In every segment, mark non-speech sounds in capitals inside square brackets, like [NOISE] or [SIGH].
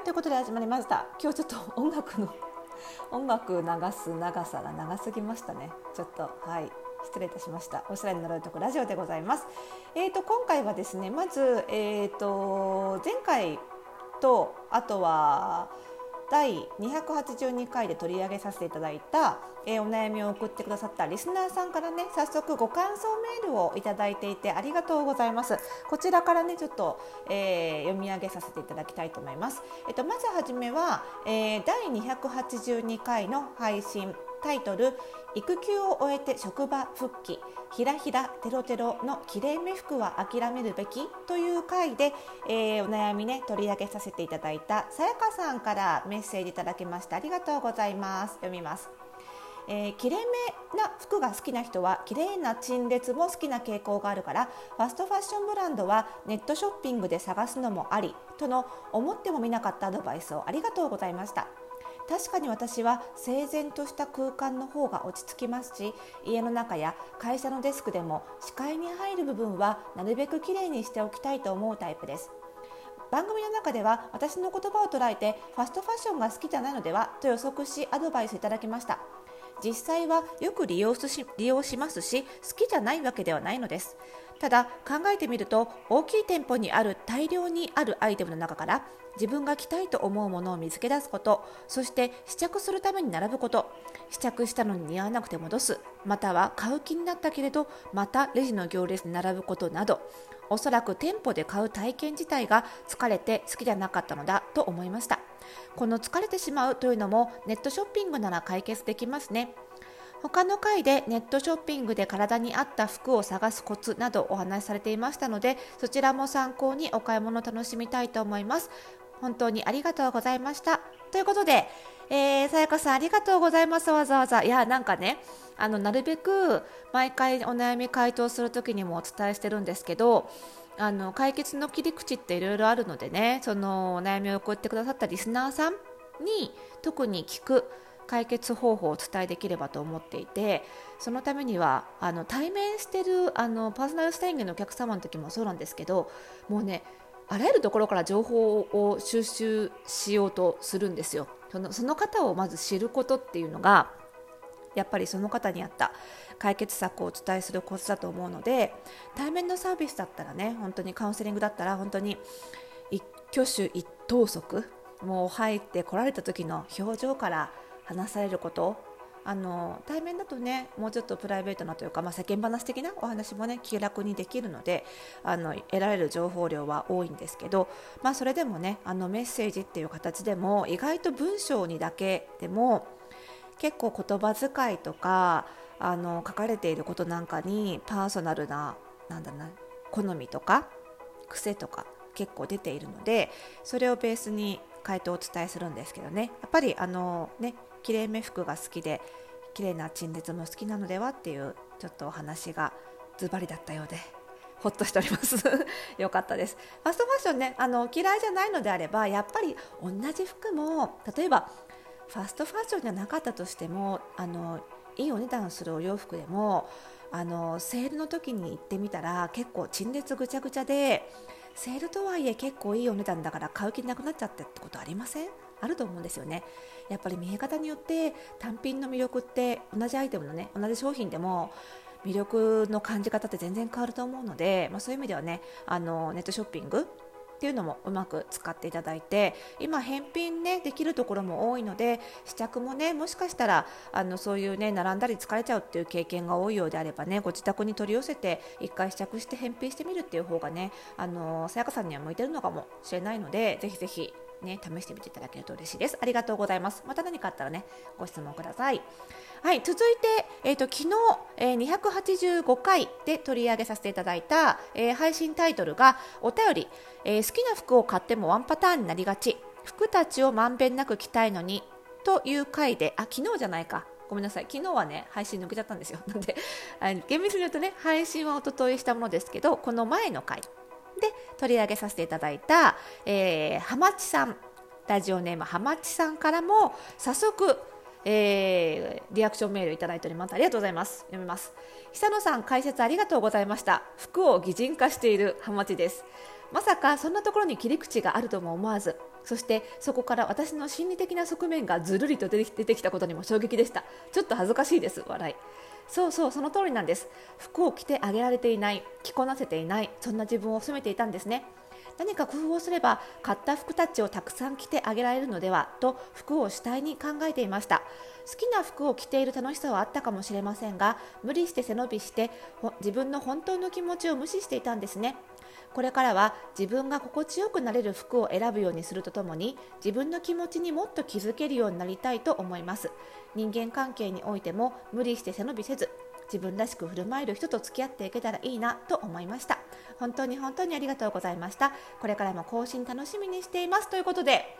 はいということで始まりました。今日ちょっと音楽の [LAUGHS] 音楽流す長さが長すぎましたね。ちょっとはい失礼いたしました。おしゃれになるとこラジオでございます。えーと今回はですねまずえーと前回とあとは第282回で取り上げさせていただいた、えー、お悩みを送ってくださったリスナーさんからね早速ご感想メールをいただいていてありがとうございます。こちらからねちょっと、えー、読み上げさせていただきたいと思います、えっと、まずはじめは、えー、第282回の配信タイトル育休を終えて職場復帰ひらひらテロテロのきれいめ服は諦めるべき？という回で、えー、お悩みね取り上げさせていただいたさやかさんからメッセージいただきましてありがとうございます。読みます。えー、きれいめな服が好きな人は綺麗な陳列も好きな傾向があるからファストファッションブランドはネットショッピングで探すのもありとの思ってもみなかったアドバイスをありがとうございました。確かに私は整然とした空間の方が落ち着きますし家の中や会社のデスクでも視界に入る部分はなるべくきれいにしておきたいと思うタイプです。番組の中では私の言葉を捉えてファストファッションが好きじゃないのではと予測しアドバイスいただきました。実際はよく利用し利用しますし好きじゃないわけではないのです。ただ考えてみると大きい店舗にある大量にあるアイテムの中から自分が着たいと思うものを見つけ出すことそして試着するために並ぶこと試着したのに似合わなくて戻すまたは買う気になったけれどまたレジの行列に並ぶことなどおそらく店舗で買う体験自体が疲れて好きじゃなかったのだと思いました。この疲れてしまうというのもネットショッピングなら解決できますね。他の回でネットショッピングで体に合った服を探すコツなどお話しされていましたのでそちらも参考にお買い物を楽しみたいと思います。本当にありがとうございました。ということで、さやかさんありがとうございます。わざわざ。いやなんかねあのなるべく毎回お悩み回答する時にもお伝えしてるんですけどあの解決の切り口っていろいろあるのでねそのお悩みを送ってくださったリスナーさんに特に聞く解決方法をお伝えできればと思っていてそのためにはあの対面してるあのパーソナルスタイリングのお客様の時もそうなんですけどもうねあらゆるところから情報を収集しようとするんですよ。そのその方をまず知ることっていうのがやっぱりその方に合った解決策をお伝えするコツだと思うので対面のサービスだったらね本当にカウンセリングだったら本当に一挙手一投足もう入ってこられた時の表情から話されること？あの対面だとねもうちょっとプライベートなというか、まあ、世間話的なお話もね気楽にできるのであの得られる情報量は多いんですけど、まあ、それでもねあのメッセージっていう形でも意外と文章にだけでも結構言葉遣いとかあの書かれていることなんかにパーソナルななんだな好みとか癖とか結構出ているのでそれをベースに回答をお伝えするんですけどね。やっぱりあのねきれいめ服が好きで綺麗な陳列も好きなのでは？っていうちょっとお話がズバリだったようでほっとしております。[LAUGHS] よかったです。ファストファッションねあの嫌いじゃないのであればやっぱり同じ服も例えばファストファッションじゃなかったとしてもあのいいお値段するお洋服でもあのセールの時に行ってみたら結構陳列ぐちゃぐちゃでセールとはいえ結構いいお値段だから買う気なくなっちゃってってことありません？あると思うんですよね。やっぱり見え方によって単品の魅力って同じアイテムのね同じ商品でも魅力の感じ方って全然変わると思うので、まあ、そういう意味ではねあのネットショッピングっていうのもうまく使っていただいて今返品ねできるところも多いので試着もねもしかしたらあのそういうね並んだり疲れちゃうっていう経験が多いようであればねご自宅に取り寄せて1回試着して返品してみるっていう方がねあのさやかさんには向いてるのかもしれないのでぜひぜひね、試してみていただけると嬉しいです。ありがとうございます。また何かあったらね、ご質問ください。はい、続いて、えっ、ー、と、昨日、えー、285回で取り上げさせていただいた、えー、配信タイトルが、お便り、えー、好きな服を買ってもワンパターンになりがち、服たちをまんべんなく着たいのに、という回で、あ、昨日じゃないか。ごめんなさい。昨日はね、配信抜けちゃったんですよ。なんで、厳密に言うとね、配信はおとといしたものですけど、この前の回で取り上げさせていただいた、えー、はまちさんラジオネームはまちさんからも早速えー、リアクションメールいただいております。ありがとうございます。読みます。久野さん解説ありがとうございました。服を擬人化しているハマチです。まさかそんなところに切り口があるとも思わずそしてそこから私の心理的な側面がずるりと出てきたことにも衝撃でした。ちょっと恥ずかしいです。笑い。そうそうその通りなんです。服を着てあげられていない。着こなせていない。そんな自分を責めていたんですね。何か工夫をすれば買った服たちをたくさん着てあげられるのではと服を主体に考えていました。好きな服を着ている楽しさはあったかもしれませんが無理して背伸びして自分の本当の気持ちを無視していたんですね。これからは自分が心地よくなれる服を選ぶようにするとともに自分の気持ちにもっと気づけるようになりたいと思います。人間関係においても無理して背伸びせず自分らしく振る舞える人と付き合っていけたらいいなと思いました。本当に本当にありがとうございました。これからも更新楽しみにしています。ということで。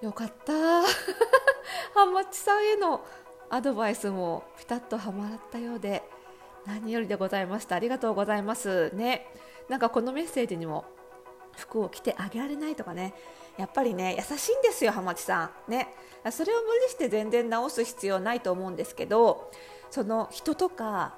よかった。ハマチさんへのアドバイスもピタッとはまったようで何よりでございました。ありがとうございます。ね。なんかこのメッセージにも服を着てあげられないとかね。やっぱりね優しいんですよ浜地さん。ね。それを無理して全然直す必要ないと思うんですけどその人とか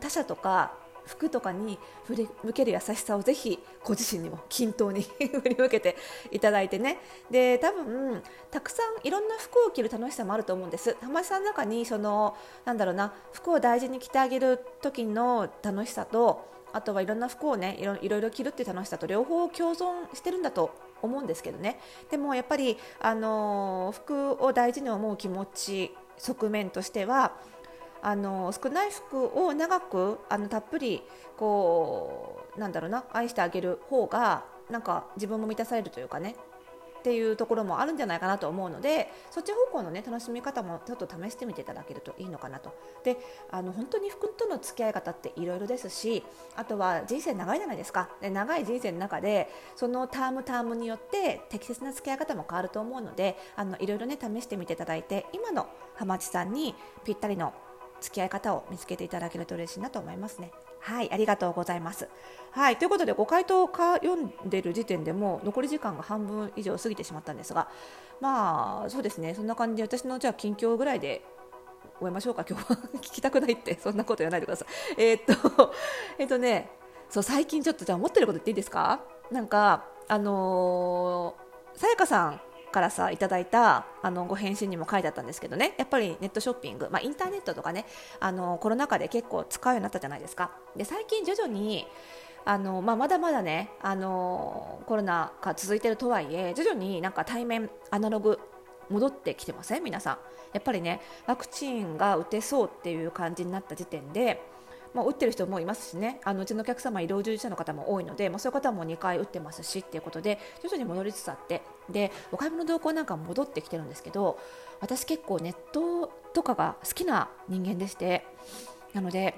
他者とか服とかに振り向ける優しさをぜひご自身にも均等に [LAUGHS] 振り向けていただいてね。で多分たくさんいろんな服を着る楽しさもあると思うんです。浜地さんの中にそのなんだろうな服を大事に着てあげる時の楽しさとあとはいろんな服をねいろいろ着るって楽しさと両方共存してるんだと思うんですけどね。でもやっぱり、あの服を大事に思う気持ち側面としてはあの少ない服を長くあのたっぷりこうなんだろうな愛してあげる方がなんか自分も満たされるというかね。っていうところもあるんじゃないかなと思うのでそっち方向のね楽しみ方もちょっと試してみていただけるといいのかなと。であの本当に服との付き合い方っていろいろですしあとは人生長いじゃないですか。で長い人生の中でそのタームタームによって適切な付き合い方も変わると思うのでいろいろね試してみていただいて今の浜地さんにぴったりの付き合い方を見つけていただけると嬉しいなと思いますね。はい、ありがとうございます。はい、ということでご回答か読んでる時点でも残り時間が半分以上過ぎてしまったんですが、まあそうですね、そんな感じで私のじゃあ近況ぐらいで終えましょうか。[LAUGHS] 今日は聞きたくないってそんなこと言わないでください。えー、っと [LAUGHS] えー、っとね、そう最近ちょっとじゃあ思ってること言っていいですか？なんかあのー、さやかさんからさいただいたあのご返信にも書いてあったんですけどね。やっぱりネットショッピング、まあ、インターネットとかねあのコロナ禍で結構使うようになったじゃないですか。で最近徐々にあの、まあ、まだまだねあのコロナが続いてるとはいえ徐々になんか対面アナログ戻ってきてません？皆さん。やっぱりねワクチンが打てそうっていう感じになった時点でまあ、打ってる人もいますしねあのうちのお客様医療従事者の方も多いので、まあ、そういう方も2回打ってますしっていうことで徐々に戻りつつあってでお買い物動向なんかも戻ってきてるんですけど私結構ネットとかが好きな人間でしてなので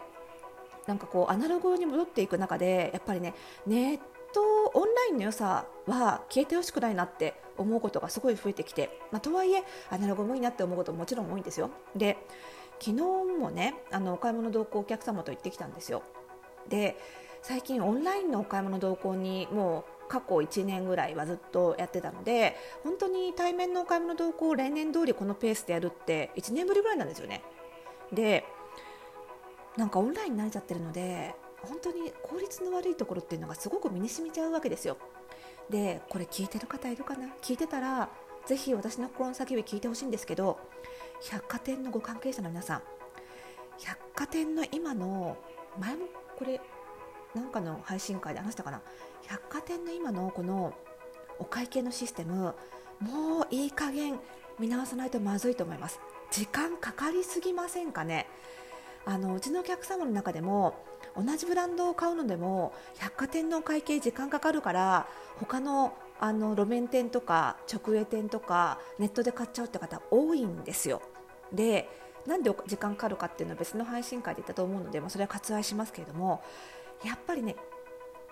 なんかこうアナログに戻っていく中でやっぱりねネットオンラインの良さは消えてほしくないなって思うことがすごい増えてきて、まあ、とはいえアナログもいいなって思うことももちろん多いんですよ。で昨日もねあのお買い物同行お客様と行ってきたんですよ。で最近オンラインのお買い物同行にもう過去1年ぐらいはずっとやってたので本当に対面のお買い物同行を例年通りこのペースでやるって1年ぶりぐらいなんですよね。でなんかオンラインに慣れちゃってるので本当に効率の悪いところっていうのがすごく身に染みちゃうわけですよ。でこれ聞いてる方いるかな？聞いてたらぜひ私の心の叫び聞いてほしいんですけど百貨店のご関係者の皆さん百貨店の今の前もこれなんかの配信会で話したかな？百貨店の今のこのお会計のシステムもういい加減見直さないとまずいと思います。時間かかりすぎませんかね？あのうちのお客様の中でも同じブランドを買うのでも百貨店の会計時間かかるから他のあの路面店とか直営店とかネットで買っちゃうって方多いんですよ。でなんで時間かかるかっていうのは別の配信会で言ったと思うので、まあ、それは割愛しますけれどもやっぱりね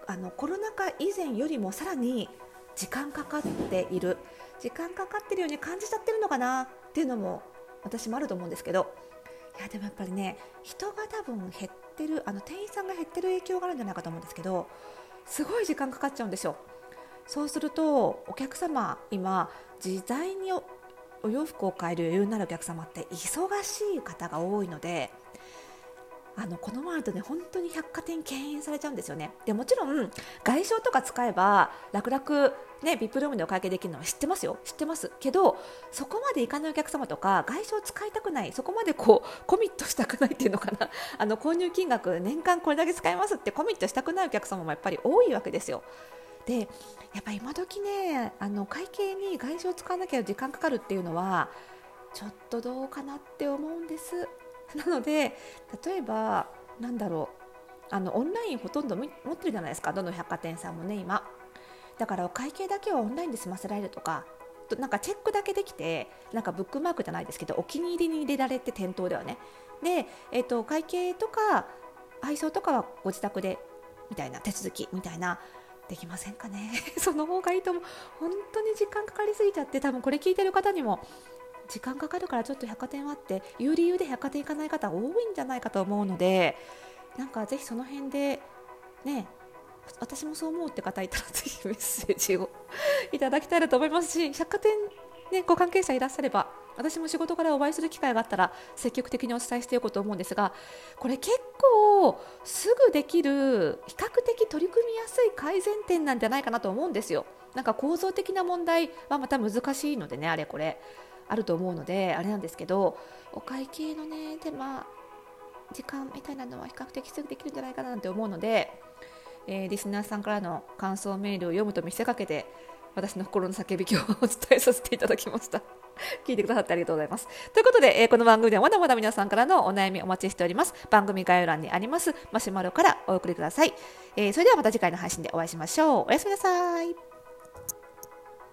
あのコロナ禍以前よりもさらに時間かかっている時間かかってるように感じちゃってるのかなっていうのも私もあると思うんですけどいやでもやっぱりね人が多分減ってるあの店員さんが減ってる影響があるんじゃないかと思うんですけどすごい時間かかっちゃうんですよ。そうするとお客様今自在にお洋服を買える余裕のあるお客様って忙しい方が多いのであのこのままだとね本当に百貨店敬遠されちゃうんですよね。でもちろん外商とか使えば楽々ね VIP ルームでお会計できるのは知ってますよ。知ってます。けどそこまで行かないお客様とか外商使いたくない。そこまでこうコミットしたくないっていうのかな。[LAUGHS] あの購入金額年間これだけ使いますってコミットしたくないお客様もやっぱり多いわけですよ。でやっぱ今時ねあの会計に外資を使わなきゃ時間かかるっていうのはちょっとどうかなって思うんです。なので例えばなんだろう。あのオンラインほとんど持ってるじゃないですか。どの百貨店さんもね今。だからお会計だけはオンラインで済ませられるとか。なんかチェックだけできてなんかブックマークじゃないですけどお気に入りに入れられて店頭ではね。で、えーと、会計とか配送とかはご自宅でみたいな手続きみたいなできませんかね。[LAUGHS] その方がいいと思う。本当に時間かかりすぎちゃって多分これ聞いてる方にも時間かかるからちょっと百貨店はっていう理由で百貨店行かない方多いんじゃないかと思うのでなんかぜひその辺でね私もそう思うって方いたらぜひメッセージを [LAUGHS] いただきたいなと思いますし百貨店、ね、ご関係者いらっしゃれば私も仕事からお会いする機会があったら積極的にお伝えしていこうと思うんですがこれ結構すぐできる比較的取り組みやすい改善点なんじゃないかなと思うんですよ。なんか構造的な問題はまた難しいのでねあれこれあると思うのであれなんですけどお会計のね手間時間みたいなのは比較的すぐできるんじゃないかななんて思うので、えー、リスナーさんからの感想メールを読むと見せかけて私の心の叫び今日お伝えさせていただきました。[LAUGHS] 聞いてくださってありがとうございます。ということで、えー、この番組ではまだまだ皆さんからのお悩みお待ちしております。番組概要欄にありますマシュマロからお送りください。えー、それではまた次回の配信でお会いしましょう。おやすみなさい。